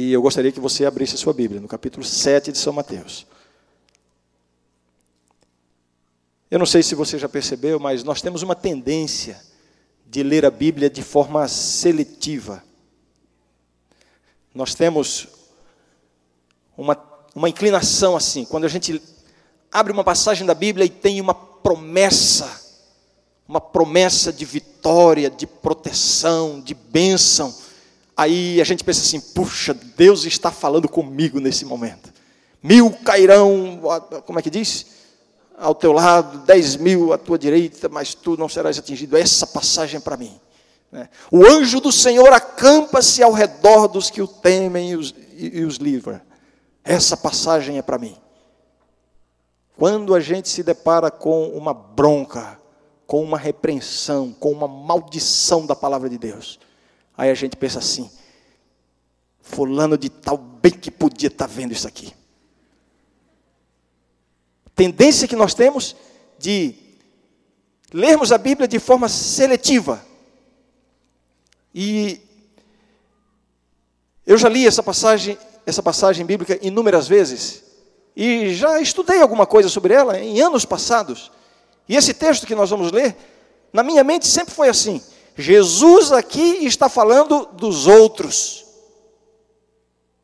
E eu gostaria que você abrisse a sua Bíblia, no capítulo 7 de São Mateus. Eu não sei se você já percebeu, mas nós temos uma tendência de ler a Bíblia de forma seletiva. Nós temos uma, uma inclinação assim, quando a gente abre uma passagem da Bíblia e tem uma promessa, uma promessa de vitória, de proteção, de bênção, aí a gente pensa assim: puxa, Deus está falando comigo nesse momento. Mil cairão, como é que diz? ao teu lado, dez mil à tua direita, mas tu não serás atingido. Essa passagem é para mim. Né? O anjo do Senhor acampa-se ao redor dos que o temem e os, e os livra. Essa passagem é para mim. Quando a gente se depara com uma bronca, com uma repreensão, com uma maldição da palavra de Deus, aí a gente pensa assim: Fulano de tal, bem que podia estar tá vendo isso aqui tendência que nós temos de lermos a Bíblia de forma seletiva. E eu já li essa passagem, essa passagem bíblica inúmeras vezes e já estudei alguma coisa sobre ela em anos passados. E esse texto que nós vamos ler, na minha mente sempre foi assim: Jesus aqui está falando dos outros.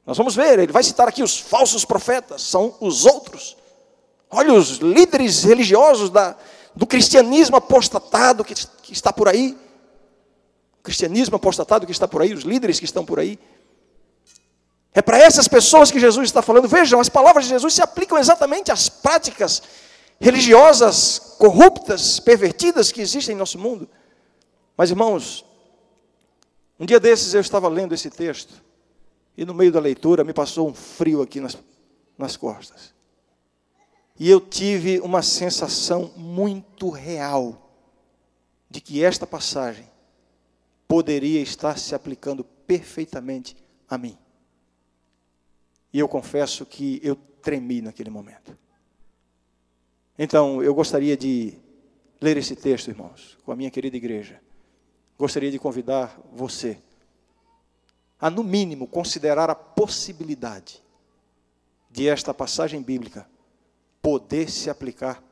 Nós vamos ver, ele vai citar aqui os falsos profetas, são os outros. Olha os líderes religiosos da, do cristianismo apostatado que, que está por aí. O cristianismo apostatado que está por aí, os líderes que estão por aí. É para essas pessoas que Jesus está falando. Vejam, as palavras de Jesus se aplicam exatamente às práticas religiosas corruptas, pervertidas que existem em nosso mundo. Mas, irmãos, um dia desses eu estava lendo esse texto e no meio da leitura me passou um frio aqui nas, nas costas. E eu tive uma sensação muito real de que esta passagem poderia estar se aplicando perfeitamente a mim. E eu confesso que eu tremi naquele momento. Então, eu gostaria de ler esse texto, irmãos, com a minha querida igreja. Gostaria de convidar você a, no mínimo, considerar a possibilidade de esta passagem bíblica poder se aplicar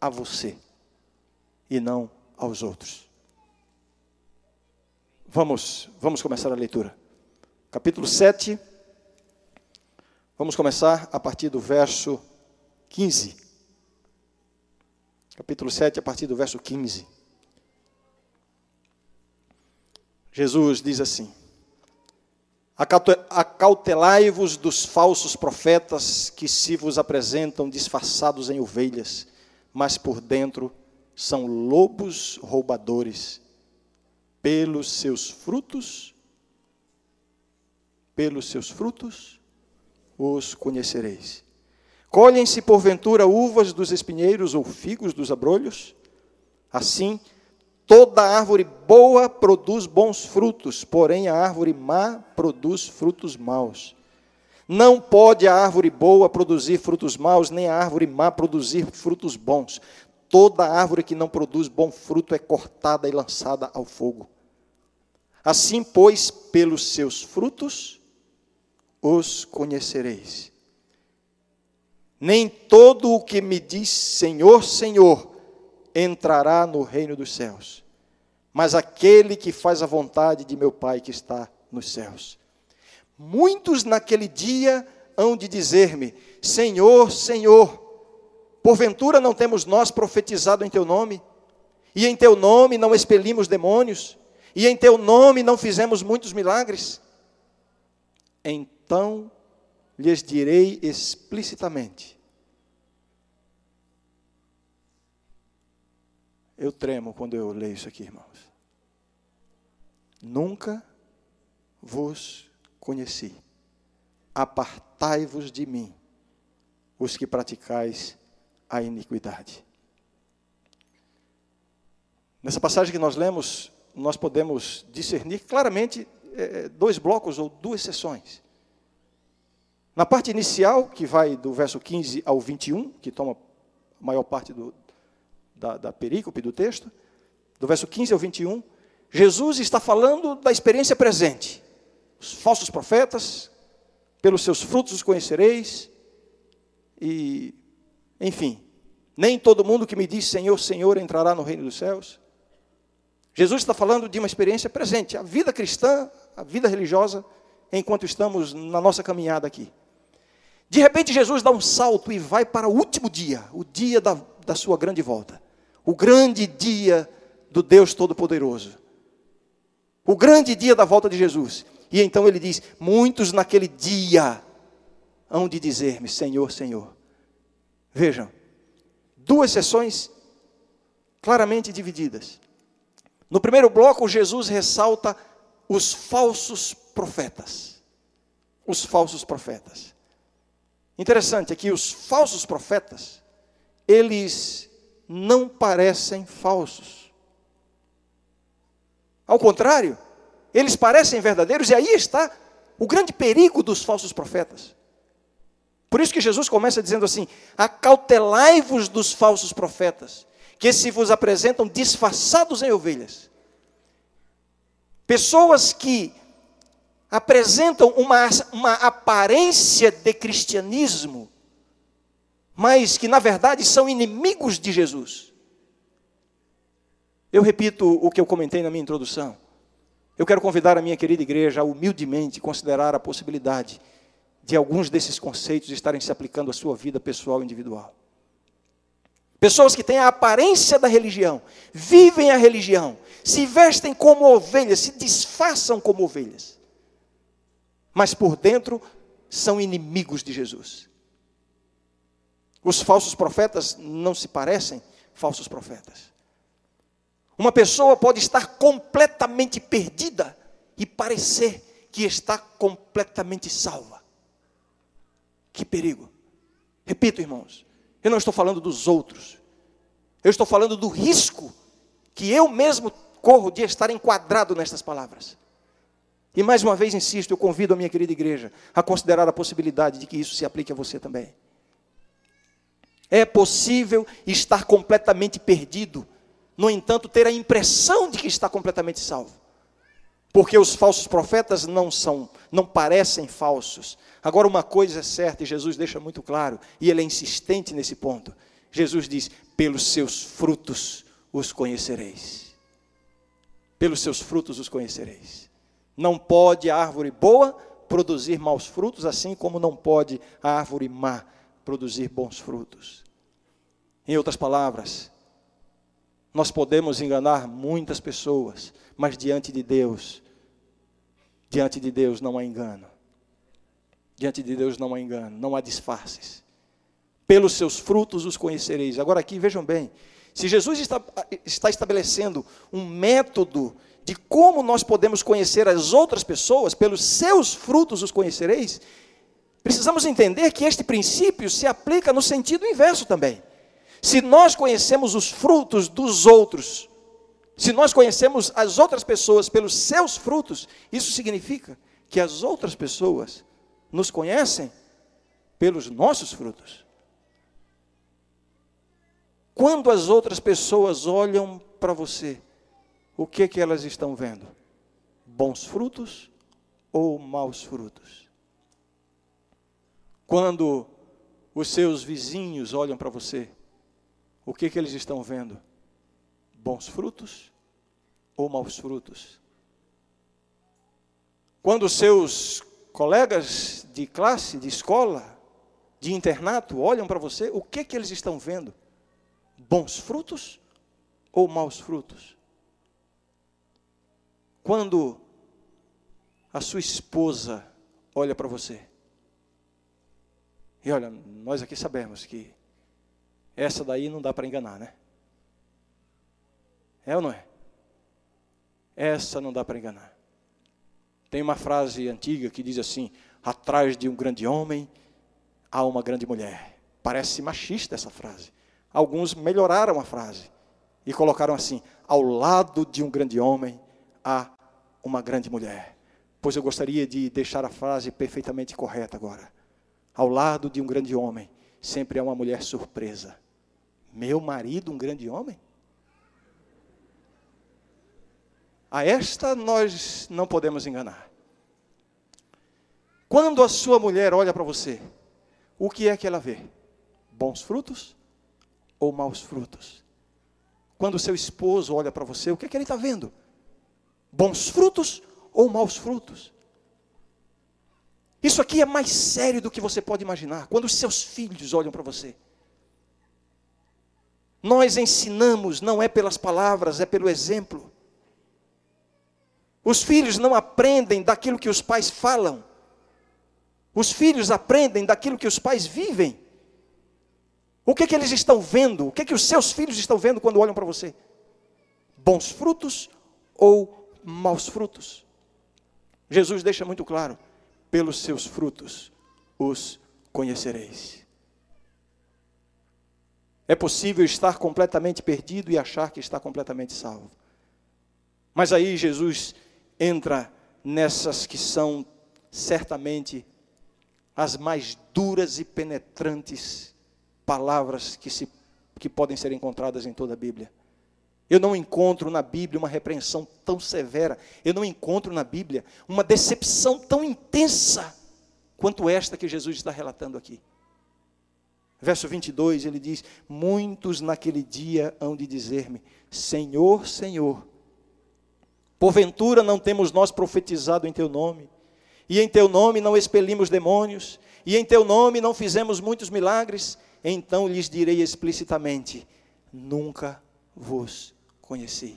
a você e não aos outros. Vamos, vamos começar a leitura. Capítulo 7. Vamos começar a partir do verso 15. Capítulo 7, a partir do verso 15. Jesus diz assim: Acautelai-vos dos falsos profetas que se vos apresentam disfarçados em ovelhas, mas por dentro são lobos roubadores. Pelos seus frutos, pelos seus frutos os conhecereis. Colhem-se porventura uvas dos espinheiros ou figos dos abrolhos? Assim, Toda árvore boa produz bons frutos, porém a árvore má produz frutos maus. Não pode a árvore boa produzir frutos maus, nem a árvore má produzir frutos bons. Toda árvore que não produz bom fruto é cortada e lançada ao fogo. Assim, pois, pelos seus frutos os conhecereis. Nem todo o que me diz Senhor, Senhor, entrará no reino dos céus, mas aquele que faz a vontade de meu Pai que está nos céus. Muitos naquele dia hão de dizer-me: Senhor, Senhor, porventura não temos nós profetizado em teu nome? E em teu nome não expelimos demônios? E em teu nome não fizemos muitos milagres? Então lhes direi explicitamente: Eu tremo quando eu leio isso aqui, irmãos. Nunca vos conheci. Apartai-vos de mim, os que praticais a iniquidade. Nessa passagem que nós lemos, nós podemos discernir claramente é, dois blocos ou duas sessões. Na parte inicial, que vai do verso 15 ao 21, que toma a maior parte do, da, da perícope do texto, do verso 15 ao 21, Jesus está falando da experiência presente. Os falsos profetas, pelos seus frutos os conhecereis. E, enfim, nem todo mundo que me diz Senhor, Senhor entrará no reino dos céus. Jesus está falando de uma experiência presente, a vida cristã, a vida religiosa, enquanto estamos na nossa caminhada aqui. De repente, Jesus dá um salto e vai para o último dia, o dia da, da sua grande volta, o grande dia do Deus Todo-Poderoso, o grande dia da volta de Jesus. E então ele diz: Muitos naquele dia hão de dizer-me, Senhor, Senhor. Vejam, duas sessões claramente divididas. No primeiro bloco, Jesus ressalta os falsos profetas. Os falsos profetas. Interessante é que os falsos profetas, eles não parecem falsos. Ao contrário, eles parecem verdadeiros, e aí está o grande perigo dos falsos profetas. Por isso que Jesus começa dizendo assim: acautelai-vos dos falsos profetas, que se vos apresentam disfarçados em ovelhas. Pessoas que apresentam uma, uma aparência de cristianismo, mas que na verdade são inimigos de Jesus. Eu repito o que eu comentei na minha introdução. Eu quero convidar a minha querida igreja a humildemente considerar a possibilidade de alguns desses conceitos estarem se aplicando à sua vida pessoal e individual. Pessoas que têm a aparência da religião, vivem a religião, se vestem como ovelhas, se disfarçam como ovelhas, mas por dentro são inimigos de Jesus. Os falsos profetas não se parecem falsos profetas. Uma pessoa pode estar completamente perdida e parecer que está completamente salva. Que perigo. Repito, irmãos, eu não estou falando dos outros. Eu estou falando do risco que eu mesmo corro de estar enquadrado nestas palavras. E mais uma vez insisto, eu convido a minha querida igreja a considerar a possibilidade de que isso se aplique a você também. É possível estar completamente perdido, no entanto, ter a impressão de que está completamente salvo. Porque os falsos profetas não são, não parecem falsos, Agora, uma coisa é certa, e Jesus deixa muito claro, e ele é insistente nesse ponto. Jesus diz: pelos seus frutos os conhecereis. Pelos seus frutos os conhecereis. Não pode a árvore boa produzir maus frutos, assim como não pode a árvore má produzir bons frutos. Em outras palavras, nós podemos enganar muitas pessoas, mas diante de Deus, diante de Deus não há engano. Diante de Deus não há engano, não há disfarces. Pelos seus frutos os conhecereis. Agora, aqui vejam bem: se Jesus está, está estabelecendo um método de como nós podemos conhecer as outras pessoas, pelos seus frutos os conhecereis, precisamos entender que este princípio se aplica no sentido inverso também. Se nós conhecemos os frutos dos outros, se nós conhecemos as outras pessoas pelos seus frutos, isso significa que as outras pessoas nos conhecem pelos nossos frutos. Quando as outras pessoas olham para você, o que que elas estão vendo? Bons frutos ou maus frutos? Quando os seus vizinhos olham para você, o que que eles estão vendo? Bons frutos ou maus frutos? Quando os seus colegas de classe, de escola, de internato, olham para você, o que que eles estão vendo? Bons frutos ou maus frutos? Quando a sua esposa olha para você, e olha, nós aqui sabemos que essa daí não dá para enganar, né? É ou não é? Essa não dá para enganar. Tem uma frase antiga que diz assim: atrás de um grande homem há uma grande mulher. Parece machista essa frase. Alguns melhoraram a frase e colocaram assim: ao lado de um grande homem há uma grande mulher. Pois eu gostaria de deixar a frase perfeitamente correta agora. Ao lado de um grande homem sempre há uma mulher surpresa. Meu marido, um grande homem? A esta nós não podemos enganar. Quando a sua mulher olha para você, o que é que ela vê? Bons frutos ou maus frutos? Quando o seu esposo olha para você, o que é que ele está vendo? Bons frutos ou maus frutos? Isso aqui é mais sério do que você pode imaginar. Quando os seus filhos olham para você, nós ensinamos, não é pelas palavras, é pelo exemplo. Os filhos não aprendem daquilo que os pais falam. Os filhos aprendem daquilo que os pais vivem. O que, que eles estão vendo? O que, que os seus filhos estão vendo quando olham para você? Bons frutos ou maus frutos? Jesus deixa muito claro: pelos seus frutos os conhecereis. É possível estar completamente perdido e achar que está completamente salvo. Mas aí Jesus entra nessas que são certamente as mais duras e penetrantes palavras que, se, que podem ser encontradas em toda a Bíblia. Eu não encontro na Bíblia uma repreensão tão severa, eu não encontro na Bíblia uma decepção tão intensa quanto esta que Jesus está relatando aqui. Verso 22, ele diz: Muitos naquele dia hão de dizer-me: Senhor, Senhor, porventura não temos nós profetizado em teu nome, e em teu nome não expelimos demônios, e em teu nome não fizemos muitos milagres? Então lhes direi explicitamente: Nunca vos conheci.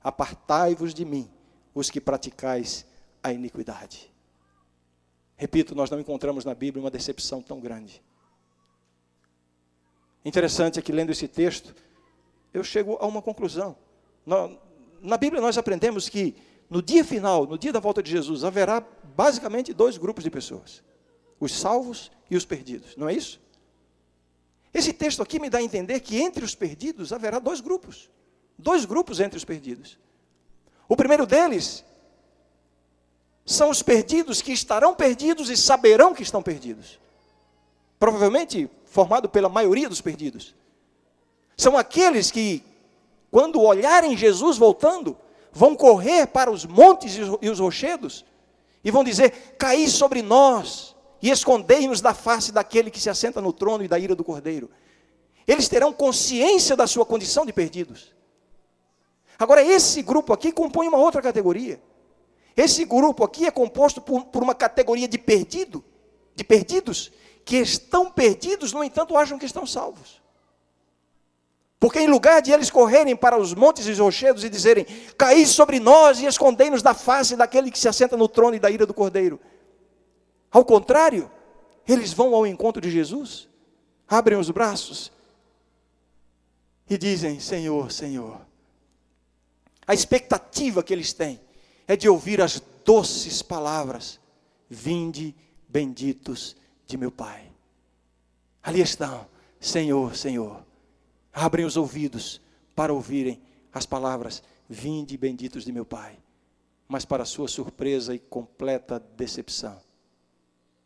Apartai-vos de mim, os que praticais a iniquidade. Repito, nós não encontramos na Bíblia uma decepção tão grande. Interessante é que lendo esse texto, eu chego a uma conclusão. Na, na Bíblia nós aprendemos que no dia final, no dia da volta de Jesus, haverá basicamente dois grupos de pessoas: os salvos e os perdidos, não é isso? Esse texto aqui me dá a entender que entre os perdidos haverá dois grupos. Dois grupos entre os perdidos. O primeiro deles são os perdidos que estarão perdidos e saberão que estão perdidos. Provavelmente formado pela maioria dos perdidos. São aqueles que, quando olharem Jesus voltando, vão correr para os montes e os rochedos e vão dizer: Caí sobre nós e escondei-nos da face daquele que se assenta no trono e da ira do cordeiro. Eles terão consciência da sua condição de perdidos. Agora, esse grupo aqui compõe uma outra categoria. Esse grupo aqui é composto por, por uma categoria de perdido, de perdidos, que estão perdidos, no entanto, acham que estão salvos. Porque em lugar de eles correrem para os montes e rochedos e dizerem, caí sobre nós e escondei-nos da face daquele que se assenta no trono e da ira do cordeiro. Ao contrário, eles vão ao encontro de Jesus, abrem os braços e dizem: Senhor, Senhor. A expectativa que eles têm é de ouvir as doces palavras: Vinde, benditos de meu Pai. Ali estão, Senhor, Senhor. Abrem os ouvidos para ouvirem as palavras: Vinde, benditos de meu Pai. Mas, para sua surpresa e completa decepção,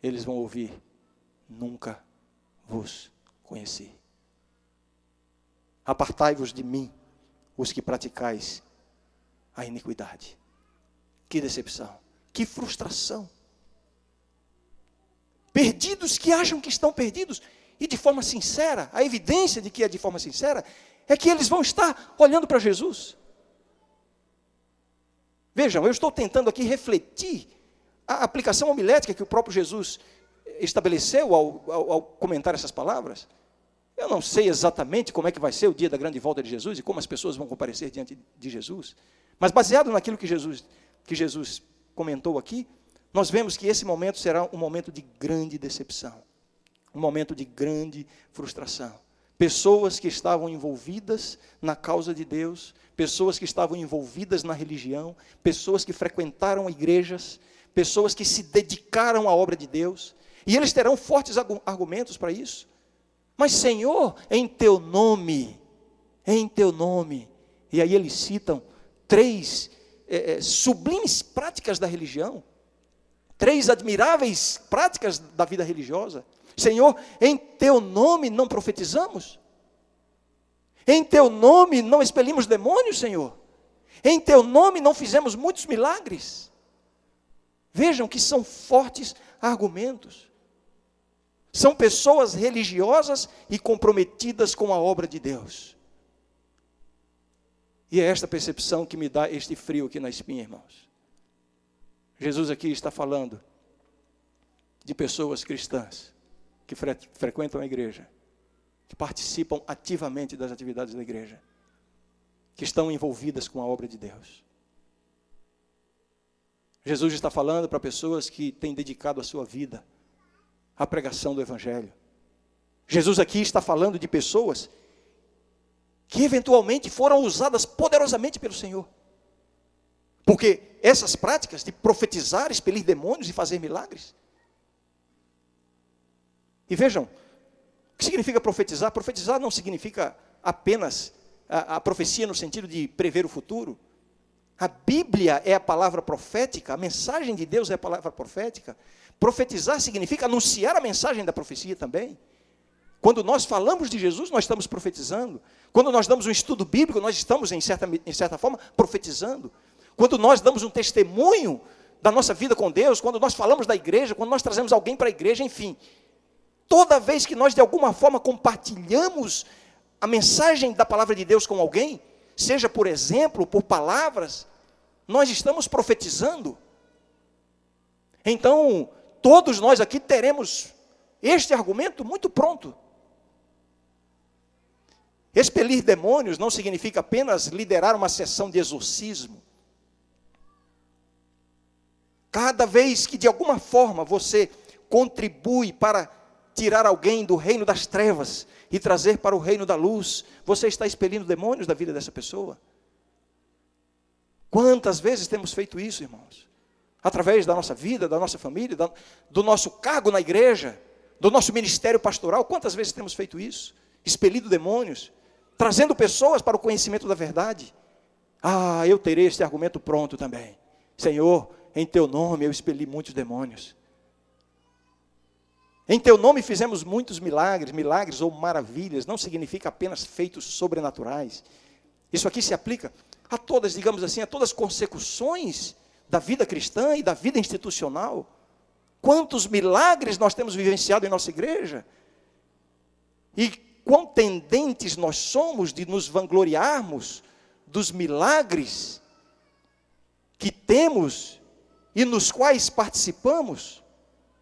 eles vão ouvir: Nunca vos conheci. Apartai-vos de mim, os que praticais a iniquidade. Que decepção, que frustração perdidos que acham que estão perdidos, e de forma sincera, a evidência de que é de forma sincera, é que eles vão estar olhando para Jesus. Vejam, eu estou tentando aqui refletir a aplicação homilética que o próprio Jesus estabeleceu ao, ao, ao, comentar essas palavras. Eu não sei exatamente como é que vai ser o dia da grande volta de Jesus e como as pessoas vão comparecer diante de Jesus, mas baseado naquilo que Jesus, que Jesus comentou aqui, nós vemos que esse momento será um momento de grande decepção, um momento de grande frustração. Pessoas que estavam envolvidas na causa de Deus, pessoas que estavam envolvidas na religião, pessoas que frequentaram igrejas, pessoas que se dedicaram à obra de Deus, e eles terão fortes argumentos para isso. Mas, Senhor, em teu nome, em teu nome, e aí eles citam três é, sublimes práticas da religião, três admiráveis práticas da vida religiosa. Senhor, em teu nome não profetizamos? Em teu nome não expelimos demônios, Senhor? Em teu nome não fizemos muitos milagres? Vejam que são fortes argumentos. São pessoas religiosas e comprometidas com a obra de Deus. E é esta percepção que me dá este frio aqui na espinha, irmãos. Jesus aqui está falando de pessoas cristãs que fre frequentam a igreja, que participam ativamente das atividades da igreja, que estão envolvidas com a obra de Deus. Jesus está falando para pessoas que têm dedicado a sua vida à pregação do Evangelho. Jesus aqui está falando de pessoas que eventualmente foram usadas poderosamente pelo Senhor. Porque essas práticas de profetizar, expelir demônios e fazer milagres. E vejam, o que significa profetizar? Profetizar não significa apenas a, a profecia no sentido de prever o futuro. A Bíblia é a palavra profética, a mensagem de Deus é a palavra profética. Profetizar significa anunciar a mensagem da profecia também. Quando nós falamos de Jesus, nós estamos profetizando. Quando nós damos um estudo bíblico, nós estamos, em certa, em certa forma, profetizando. Quando nós damos um testemunho da nossa vida com Deus, quando nós falamos da igreja, quando nós trazemos alguém para a igreja, enfim. Toda vez que nós, de alguma forma, compartilhamos a mensagem da palavra de Deus com alguém, seja por exemplo, por palavras, nós estamos profetizando. Então, todos nós aqui teremos este argumento muito pronto. Expelir demônios não significa apenas liderar uma sessão de exorcismo. Cada vez que de alguma forma você contribui para tirar alguém do reino das trevas e trazer para o reino da luz, você está expelindo demônios da vida dessa pessoa. Quantas vezes temos feito isso, irmãos? Através da nossa vida, da nossa família, do nosso cargo na igreja, do nosso ministério pastoral, quantas vezes temos feito isso? Expelido demônios, trazendo pessoas para o conhecimento da verdade. Ah, eu terei este argumento pronto também. Senhor, em teu nome eu expeli muitos demônios. Em teu nome fizemos muitos milagres, milagres ou maravilhas, não significa apenas feitos sobrenaturais. Isso aqui se aplica a todas, digamos assim, a todas as consecuções da vida cristã e da vida institucional. Quantos milagres nós temos vivenciado em nossa igreja? E quão tendentes nós somos de nos vangloriarmos dos milagres que temos e nos quais participamos?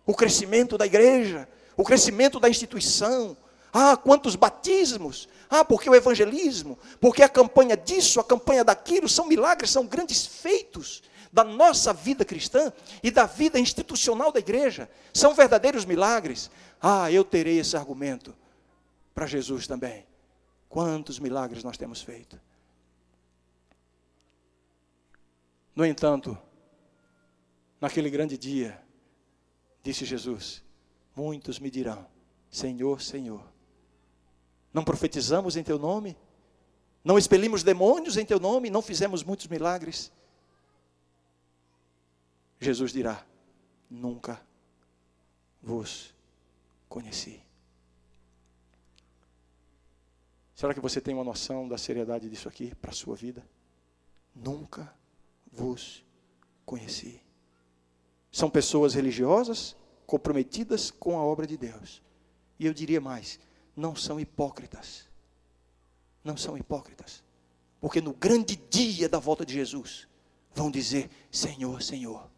o crescimento da igreja, o crescimento da instituição. Ah, quantos batismos! Ah, porque o evangelismo, porque a campanha disso, a campanha daquilo, são milagres, são grandes feitos da nossa vida cristã e da vida institucional da igreja. São verdadeiros milagres. Ah, eu terei esse argumento para Jesus também. Quantos milagres nós temos feito. No entanto, naquele grande dia, Disse Jesus: Muitos me dirão: Senhor, Senhor. Não profetizamos em teu nome? Não expelimos demônios em teu nome? Não fizemos muitos milagres? Jesus dirá: Nunca vos conheci. Será que você tem uma noção da seriedade disso aqui para a sua vida? Nunca vos conheci. São pessoas religiosas, comprometidas com a obra de Deus. E eu diria mais: não são hipócritas. Não são hipócritas. Porque no grande dia da volta de Jesus, vão dizer: Senhor, Senhor.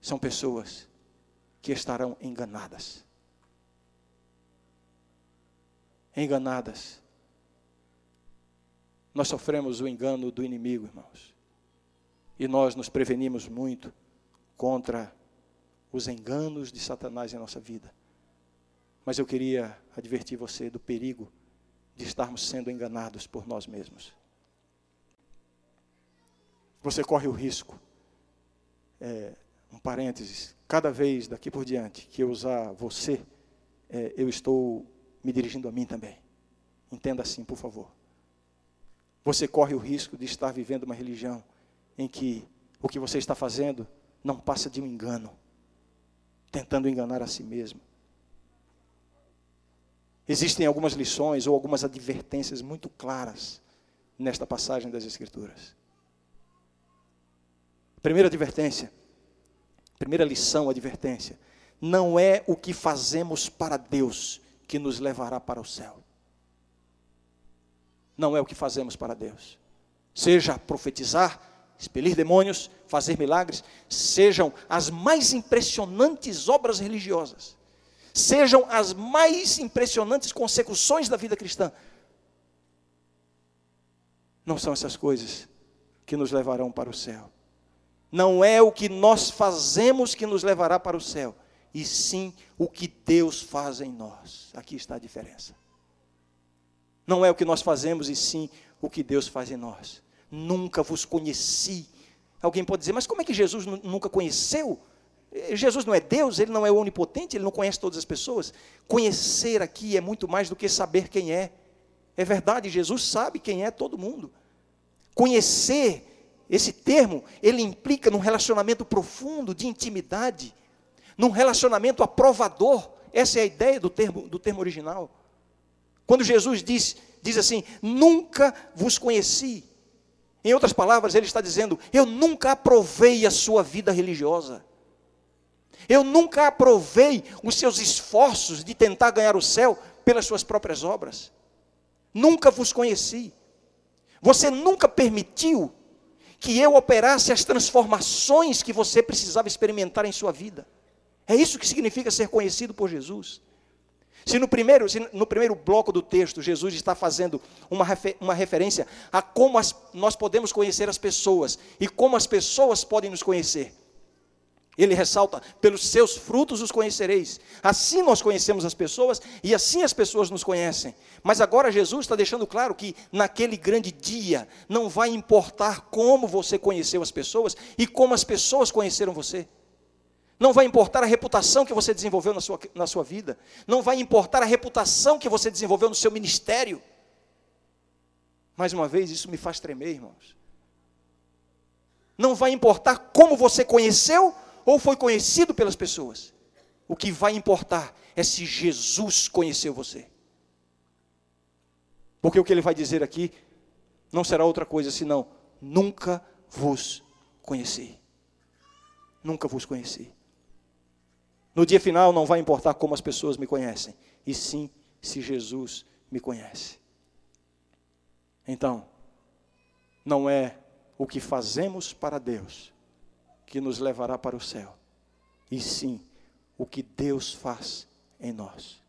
São pessoas que estarão enganadas. Enganadas. Nós sofremos o engano do inimigo, irmãos. E nós nos prevenimos muito contra os enganos de Satanás em nossa vida. Mas eu queria advertir você do perigo de estarmos sendo enganados por nós mesmos. Você corre o risco, é, um parênteses, cada vez daqui por diante que eu usar você, é, eu estou me dirigindo a mim também. Entenda assim, por favor. Você corre o risco de estar vivendo uma religião em que o que você está fazendo não passa de um engano, tentando enganar a si mesmo. Existem algumas lições ou algumas advertências muito claras nesta passagem das Escrituras. Primeira advertência, primeira lição, advertência. não é o que fazemos para Deus que nos levará para o céu. Não é o que fazemos para Deus. Seja profetizar, expelir demônios, fazer milagres, sejam as mais impressionantes obras religiosas, sejam as mais impressionantes consecuções da vida cristã. Não são essas coisas que nos levarão para o céu. Não é o que nós fazemos que nos levará para o céu, e sim o que Deus faz em nós. Aqui está a diferença. Não é o que nós fazemos, e sim o que Deus faz em nós. Nunca vos conheci. Alguém pode dizer, mas como é que Jesus nunca conheceu? Eh, Jesus não é Deus, ele não é onipotente, ele não conhece todas as pessoas. Conhecer aqui é muito mais do que saber quem é. É verdade, Jesus sabe quem é todo mundo. Conhecer, esse termo, ele implica num relacionamento profundo de intimidade, num relacionamento aprovador. Essa é a ideia do termo, do termo original. Quando Jesus diz, diz assim: Nunca vos conheci. Em outras palavras, ele está dizendo: Eu nunca aprovei a sua vida religiosa. Eu nunca aprovei os seus esforços de tentar ganhar o céu pelas suas próprias obras. Nunca vos conheci. Você nunca permitiu que eu operasse as transformações que você precisava experimentar em sua vida. É isso que significa ser conhecido por Jesus. Se no primeiro, se no primeiro bloco do texto Jesus está fazendo uma, refer, uma referência a como as, nós podemos conhecer as pessoas e como as pessoas podem nos conhecer. Ele ressalta: pelos seus frutos os conhecereis. Assim nós conhecemos as pessoas e assim as pessoas nos conhecem. Mas agora Jesus está deixando claro que naquele grande dia não vai importar como você conheceu as pessoas e como as pessoas conheceram você. Não vai importar a reputação que você desenvolveu na sua, na sua vida. Não vai importar a reputação que você desenvolveu no seu ministério. Mais uma vez, isso me faz tremer, irmãos. Não vai importar como você conheceu ou foi conhecido pelas pessoas. O que vai importar é se Jesus conheceu você. Porque o que ele vai dizer aqui não será outra coisa senão: nunca vos conheci. Nunca vos conheci. No dia final não vai importar como as pessoas me conhecem, e sim se Jesus me conhece. Então, não é o que fazemos para Deus que nos levará para o céu, e sim o que Deus faz em nós.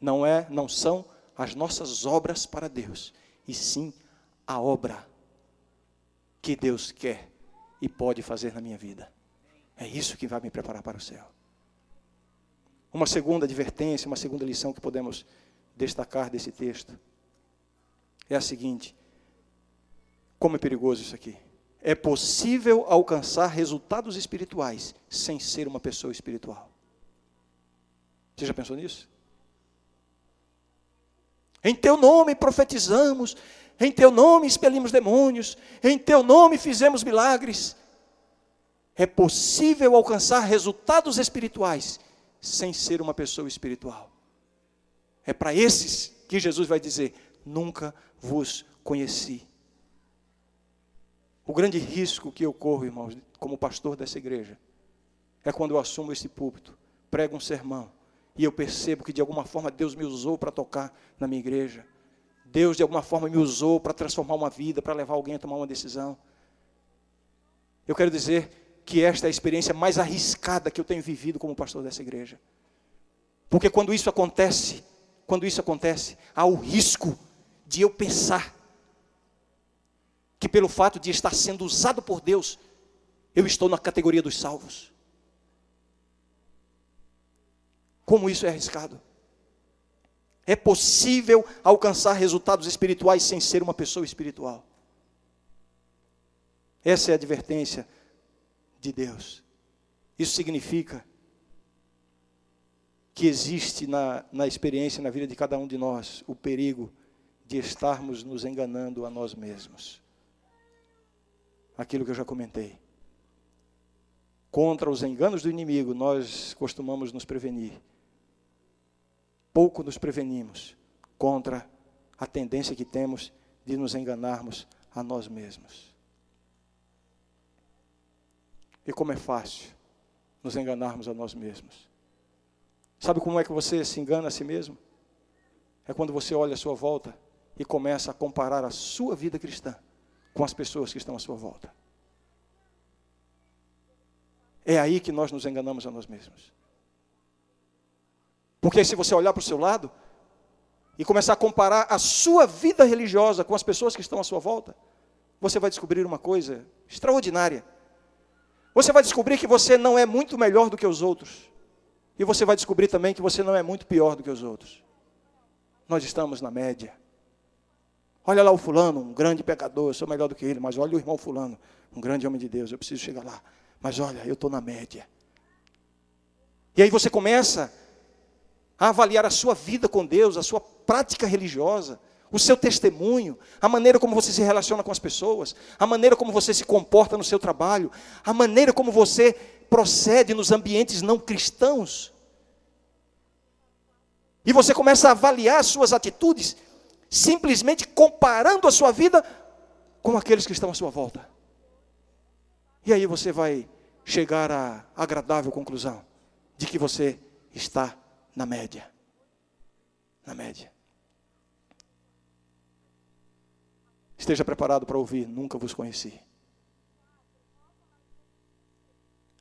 Não é, não são as nossas obras para Deus, e sim a obra que Deus quer e pode fazer na minha vida. É isso que vai me preparar para o céu. Uma segunda advertência, uma segunda lição que podemos destacar desse texto é a seguinte: como é perigoso isso aqui. É possível alcançar resultados espirituais sem ser uma pessoa espiritual. Você já pensou nisso? Em teu nome profetizamos, em teu nome expelimos demônios, em teu nome fizemos milagres é possível alcançar resultados espirituais sem ser uma pessoa espiritual. É para esses que Jesus vai dizer: Nunca vos conheci. O grande risco que eu corro, irmãos, como pastor dessa igreja, é quando eu assumo esse púlpito, prego um sermão, e eu percebo que de alguma forma Deus me usou para tocar na minha igreja. Deus de alguma forma me usou para transformar uma vida, para levar alguém a tomar uma decisão. Eu quero dizer que esta é a experiência mais arriscada que eu tenho vivido como pastor dessa igreja. Porque quando isso acontece, quando isso acontece, há o risco de eu pensar que pelo fato de estar sendo usado por Deus, eu estou na categoria dos salvos. Como isso é arriscado? É possível alcançar resultados espirituais sem ser uma pessoa espiritual. Essa é a advertência de Deus. Isso significa que existe na, na experiência, na vida de cada um de nós, o perigo de estarmos nos enganando a nós mesmos. Aquilo que eu já comentei. Contra os enganos do inimigo, nós costumamos nos prevenir. Pouco nos prevenimos contra a tendência que temos de nos enganarmos a nós mesmos. E como é fácil nos enganarmos a nós mesmos. Sabe como é que você se engana a si mesmo? É quando você olha à sua volta e começa a comparar a sua vida cristã com as pessoas que estão à sua volta. É aí que nós nos enganamos a nós mesmos. Porque se você olhar para o seu lado e começar a comparar a sua vida religiosa com as pessoas que estão à sua volta, você vai descobrir uma coisa extraordinária. Você vai descobrir que você não é muito melhor do que os outros. E você vai descobrir também que você não é muito pior do que os outros. Nós estamos na média. Olha lá o fulano, um grande pecador, eu sou melhor do que ele, mas olha o irmão fulano, um grande homem de Deus, eu preciso chegar lá. Mas olha, eu estou na média. E aí você começa a avaliar a sua vida com Deus, a sua prática religiosa, o seu testemunho, a maneira como você se relaciona com as pessoas, a maneira como você se comporta no seu trabalho, a maneira como você procede nos ambientes não cristãos. E você começa a avaliar as suas atitudes, simplesmente comparando a sua vida com aqueles que estão à sua volta. E aí você vai chegar à agradável conclusão de que você está na média. Na média. Esteja preparado para ouvir, nunca vos conheci.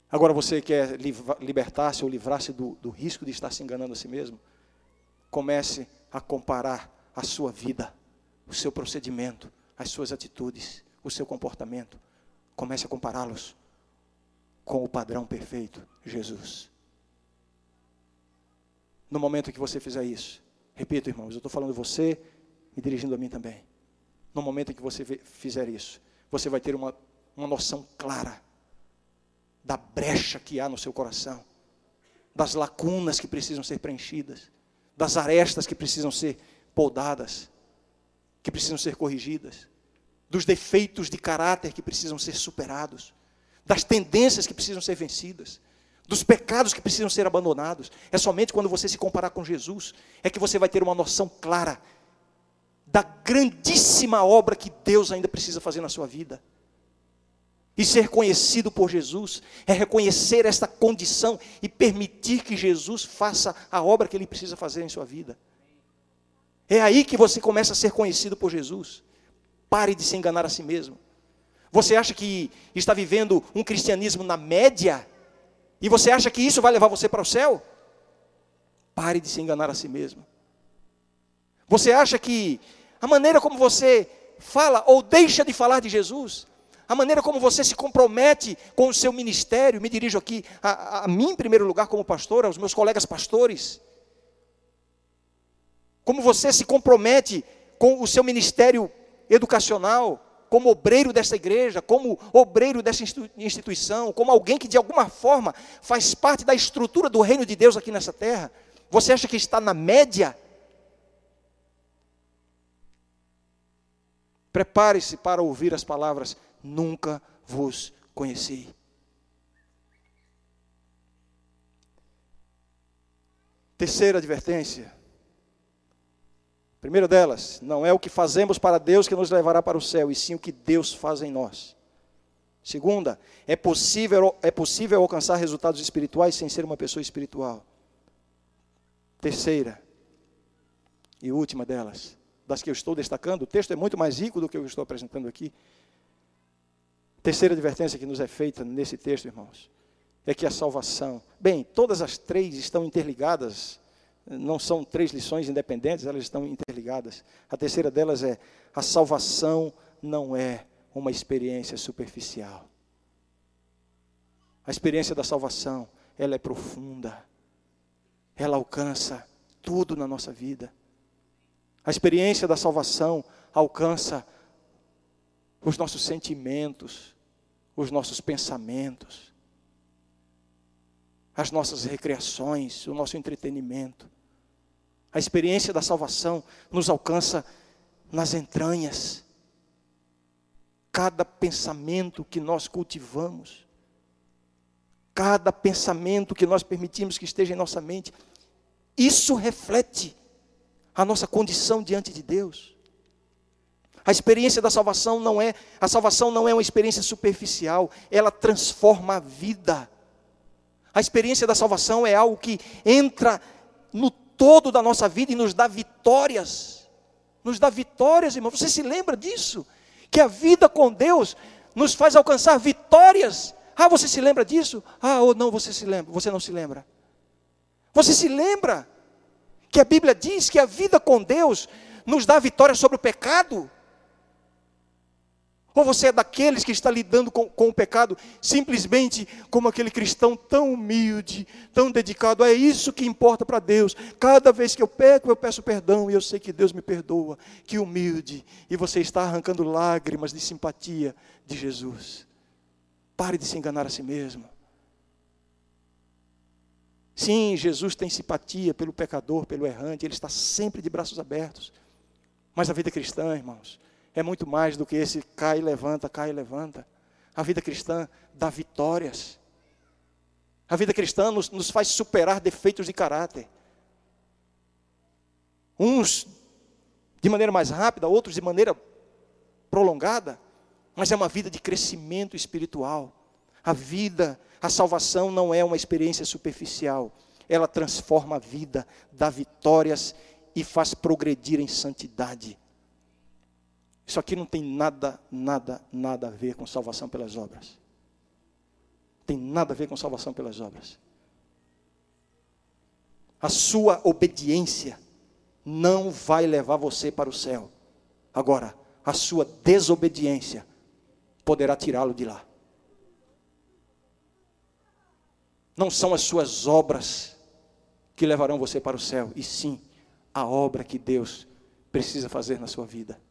Agora você quer libertar-se ou livrar-se do, do risco de estar se enganando a si mesmo? Comece a comparar a sua vida, o seu procedimento, as suas atitudes, o seu comportamento. Comece a compará-los com o padrão perfeito, Jesus. No momento que você fizer isso, repito, irmãos, eu estou falando de você e dirigindo a mim também. No momento em que você fizer isso, você vai ter uma, uma noção clara da brecha que há no seu coração, das lacunas que precisam ser preenchidas, das arestas que precisam ser podadas, que precisam ser corrigidas, dos defeitos de caráter que precisam ser superados, das tendências que precisam ser vencidas, dos pecados que precisam ser abandonados. É somente quando você se comparar com Jesus é que você vai ter uma noção clara da grandíssima obra que Deus ainda precisa fazer na sua vida. E ser conhecido por Jesus é reconhecer esta condição e permitir que Jesus faça a obra que ele precisa fazer em sua vida. É aí que você começa a ser conhecido por Jesus. Pare de se enganar a si mesmo. Você acha que está vivendo um cristianismo na média? E você acha que isso vai levar você para o céu? Pare de se enganar a si mesmo. Você acha que a maneira como você fala ou deixa de falar de Jesus a maneira como você se compromete com o seu ministério, me dirijo aqui a, a mim, em primeiro lugar, como pastor, aos meus colegas pastores. Como você se compromete com o seu ministério educacional, como obreiro dessa igreja, como obreiro dessa instituição, como alguém que de alguma forma faz parte da estrutura do reino de Deus aqui nessa terra. Você acha que está na média? Prepare-se para ouvir as palavras nunca vos conheci. Terceira advertência. Primeira delas, não é o que fazemos para Deus que nos levará para o céu, e sim o que Deus faz em nós. Segunda, é possível, é possível alcançar resultados espirituais sem ser uma pessoa espiritual. Terceira e última delas, das que eu estou destacando, o texto é muito mais rico do que eu estou apresentando aqui. Terceira advertência que nos é feita nesse texto, irmãos, é que a salvação, bem, todas as três estão interligadas, não são três lições independentes, elas estão interligadas. A terceira delas é: a salvação não é uma experiência superficial. A experiência da salvação, ela é profunda. Ela alcança tudo na nossa vida. A experiência da salvação alcança os nossos sentimentos, os nossos pensamentos, as nossas recreações, o nosso entretenimento. A experiência da salvação nos alcança nas entranhas. Cada pensamento que nós cultivamos, cada pensamento que nós permitimos que esteja em nossa mente, isso reflete a nossa condição diante de Deus. A experiência da salvação não é, a salvação não é uma experiência superficial, ela transforma a vida. A experiência da salvação é algo que entra no todo da nossa vida e nos dá vitórias. Nos dá vitórias, irmão. Você se lembra disso? Que a vida com Deus nos faz alcançar vitórias. Ah, você se lembra disso? Ah, ou não, você se lembra? Você não se lembra? Você se lembra que a Bíblia diz que a vida com Deus nos dá vitória sobre o pecado? Ou você é daqueles que está lidando com, com, o pecado simplesmente como aquele cristão tão humilde, tão dedicado? É isso que importa para Deus. Cada vez que eu peco, eu peço perdão e eu sei que Deus me perdoa. Que humilde. E você está arrancando lágrimas de simpatia de Jesus. Pare de se enganar a si mesmo. Sim, Jesus tem simpatia pelo pecador, pelo errante, ele está sempre de braços abertos. Mas a vida cristã, irmãos, é muito mais do que esse cai e levanta, cai e levanta. A vida cristã dá vitórias. A vida cristã nos, nos faz superar defeitos de caráter. Uns de maneira mais rápida, outros de maneira prolongada, mas é uma vida de crescimento espiritual. A vida, a salvação não é uma experiência superficial, ela transforma a vida, dá vitórias e faz progredir em santidade. Isso aqui não tem nada, nada, nada a ver com salvação pelas obras. Tem nada a ver com salvação pelas obras. A sua obediência não vai levar você para o céu. Agora, a sua desobediência poderá tirá-lo de lá. Não são as suas obras que levarão você para o céu, e sim a obra que Deus precisa fazer na sua vida.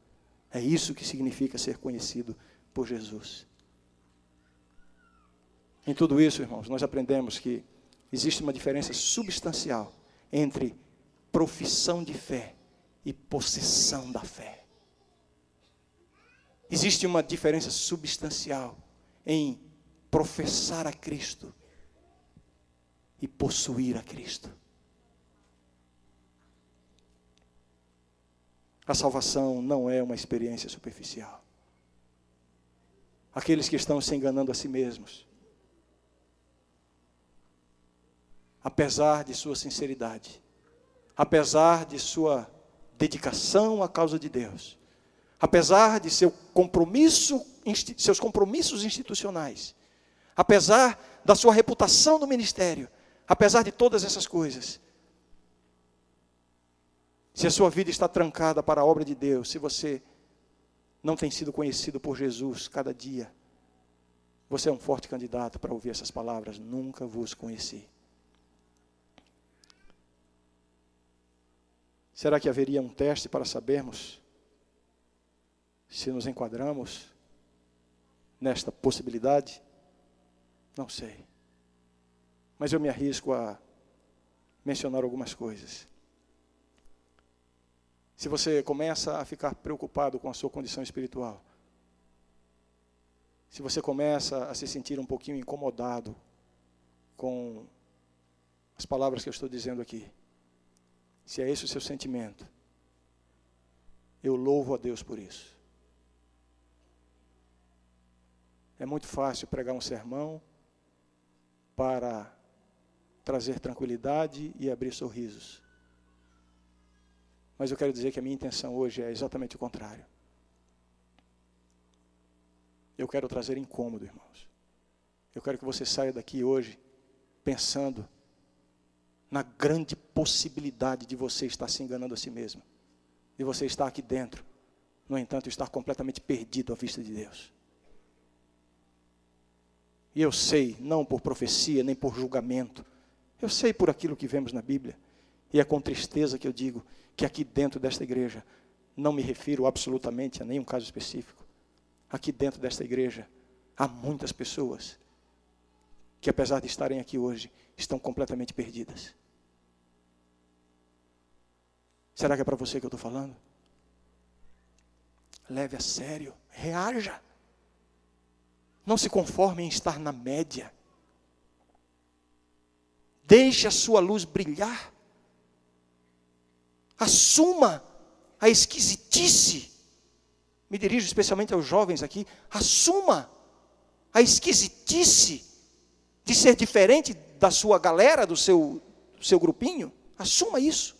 É isso que significa ser conhecido por Jesus. Em tudo isso, irmãos, nós aprendemos que existe uma diferença substancial entre profissão de fé e possessão da fé. Existe uma diferença substancial em professar a Cristo e possuir a Cristo. A salvação não é uma experiência superficial. Aqueles que estão se enganando a si mesmos, apesar de sua sinceridade, apesar de sua dedicação à causa de Deus, apesar de seu compromisso, seus compromissos institucionais, apesar da sua reputação no ministério, apesar de todas essas coisas, se a sua vida está trancada para a obra de Deus, se você não tem sido conhecido por Jesus cada dia, você é um forte candidato para ouvir essas palavras. Nunca vos conheci. Será que haveria um teste para sabermos se nos enquadramos nesta possibilidade? Não sei. Mas eu me arrisco a mencionar algumas coisas. Se você começa a ficar preocupado com a sua condição espiritual, se você começa a se sentir um pouquinho incomodado com as palavras que eu estou dizendo aqui, se é esse o seu sentimento, eu louvo a Deus por isso. É muito fácil pregar um sermão para trazer tranquilidade e abrir sorrisos. Mas eu quero dizer que a minha intenção hoje é exatamente o contrário. Eu quero trazer incômodo, irmãos. Eu quero que você saia daqui hoje pensando na grande possibilidade de você estar se enganando a si mesmo. De você estar aqui dentro, no entanto, estar completamente perdido à vista de Deus. E eu sei, não por profecia, nem por julgamento, eu sei por aquilo que vemos na Bíblia. E é com tristeza que eu digo que aqui dentro desta igreja, não me refiro absolutamente a nenhum caso específico, aqui dentro desta igreja, há muitas pessoas que, apesar de estarem aqui hoje, estão completamente perdidas. Será que é para você que eu estou falando? Leve a sério, reaja. Não se conforme em estar na média. Deixe a sua luz brilhar. Assuma a esquisitice. Me dirijo especialmente aos jovens aqui. Assuma a esquisitice de ser diferente da sua galera, do seu, do seu grupinho, assuma isso.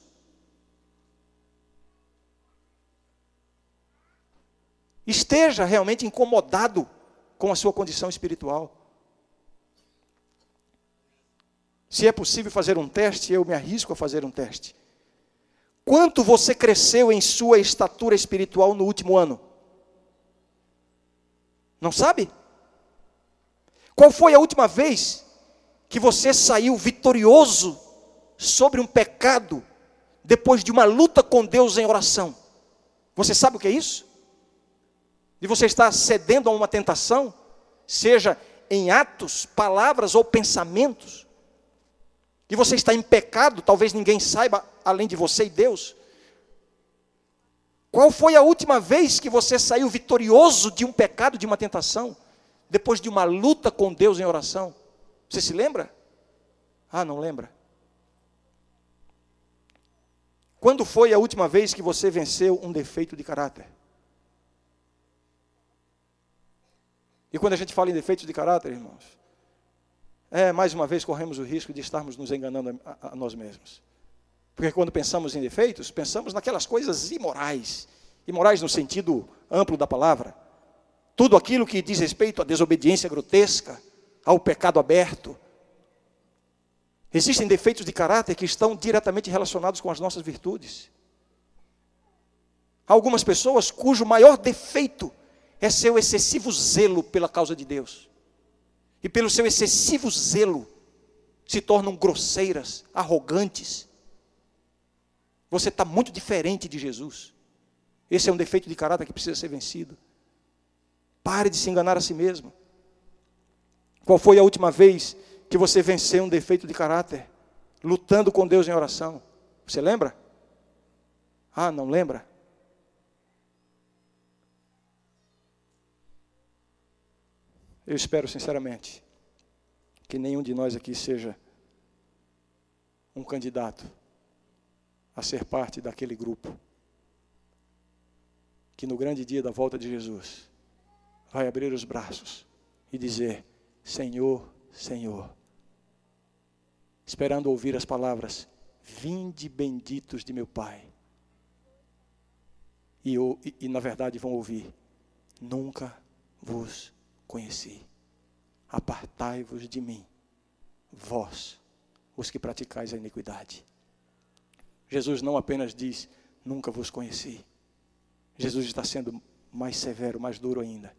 Esteja realmente incomodado com a sua condição espiritual. Se é possível fazer um teste, eu me arrisco a fazer um teste. Quanto você cresceu em sua estatura espiritual no último ano? Não sabe? Qual foi a última vez que você saiu vitorioso sobre um pecado depois de uma luta com Deus em oração? Você sabe o que é isso? De você estar cedendo a uma tentação, seja em atos, palavras ou pensamentos, que você está em pecado, talvez ninguém saiba além de você e Deus. Qual foi a última vez que você saiu vitorioso de um pecado, de uma tentação, depois de uma luta com Deus em oração? Você se lembra? Ah, não lembra? Quando foi a última vez que você venceu um defeito de caráter? E quando a gente fala em defeitos de caráter, irmãos, é, mais uma vez corremos o risco de estarmos nos enganando a, a, nós mesmos. Porque quando pensamos em defeitos, pensamos naquelas coisas imorais imorais no sentido amplo da palavra. Tudo aquilo que diz respeito à desobediência grotesca, ao pecado aberto. Existem defeitos de caráter que estão diretamente relacionados com as nossas virtudes. Há algumas pessoas cujo maior defeito é seu excessivo zelo pela causa de Deus e pelo seu excessivo zelo, se tornam grosseiras, arrogantes. Você está muito diferente de Jesus. Esse é um defeito de caráter que precisa ser vencido. Pare de se enganar a si mesmo. Qual foi a última vez que você venceu um defeito de caráter? Lutando com Deus em oração. Você lembra? Ah, não lembra? Eu espero sinceramente que nenhum de nós aqui seja um candidato a ser parte daquele grupo que no grande dia da volta de Jesus vai abrir os braços e dizer: Senhor, Senhor, esperando ouvir as palavras: Vinde benditos de meu Pai. E, e, e na verdade vão ouvir: Nunca vos conheci. Apartai-vos de mim, vós, os que praticais a iniquidade. Jesus não apenas diz: Nunca vos conheci. Jesus está sendo mais severo, mais duro ainda.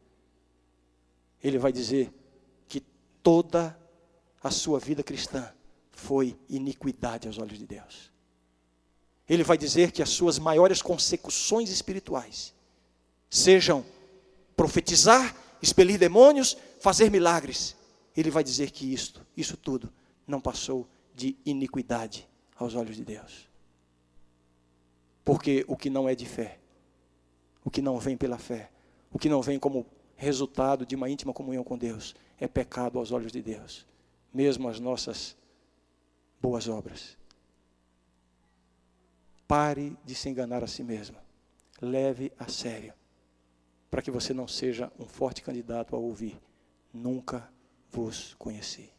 Ele vai dizer que toda a sua vida cristã foi iniquidade aos olhos de Deus. Ele vai dizer que as suas maiores consecuções espirituais sejam profetizar expelir demônios, fazer milagres. Ele vai dizer que isto, isso tudo, não passou de iniquidade aos olhos de Deus. Porque o que não é de fé, o que não vem pela fé, o que não vem como resultado de uma íntima comunhão com Deus, é pecado aos olhos de Deus, mesmo as nossas boas obras. Pare de se enganar a si mesmo. Leve a sério para que você não seja um forte candidato a ouvir. Nunca vos conheci.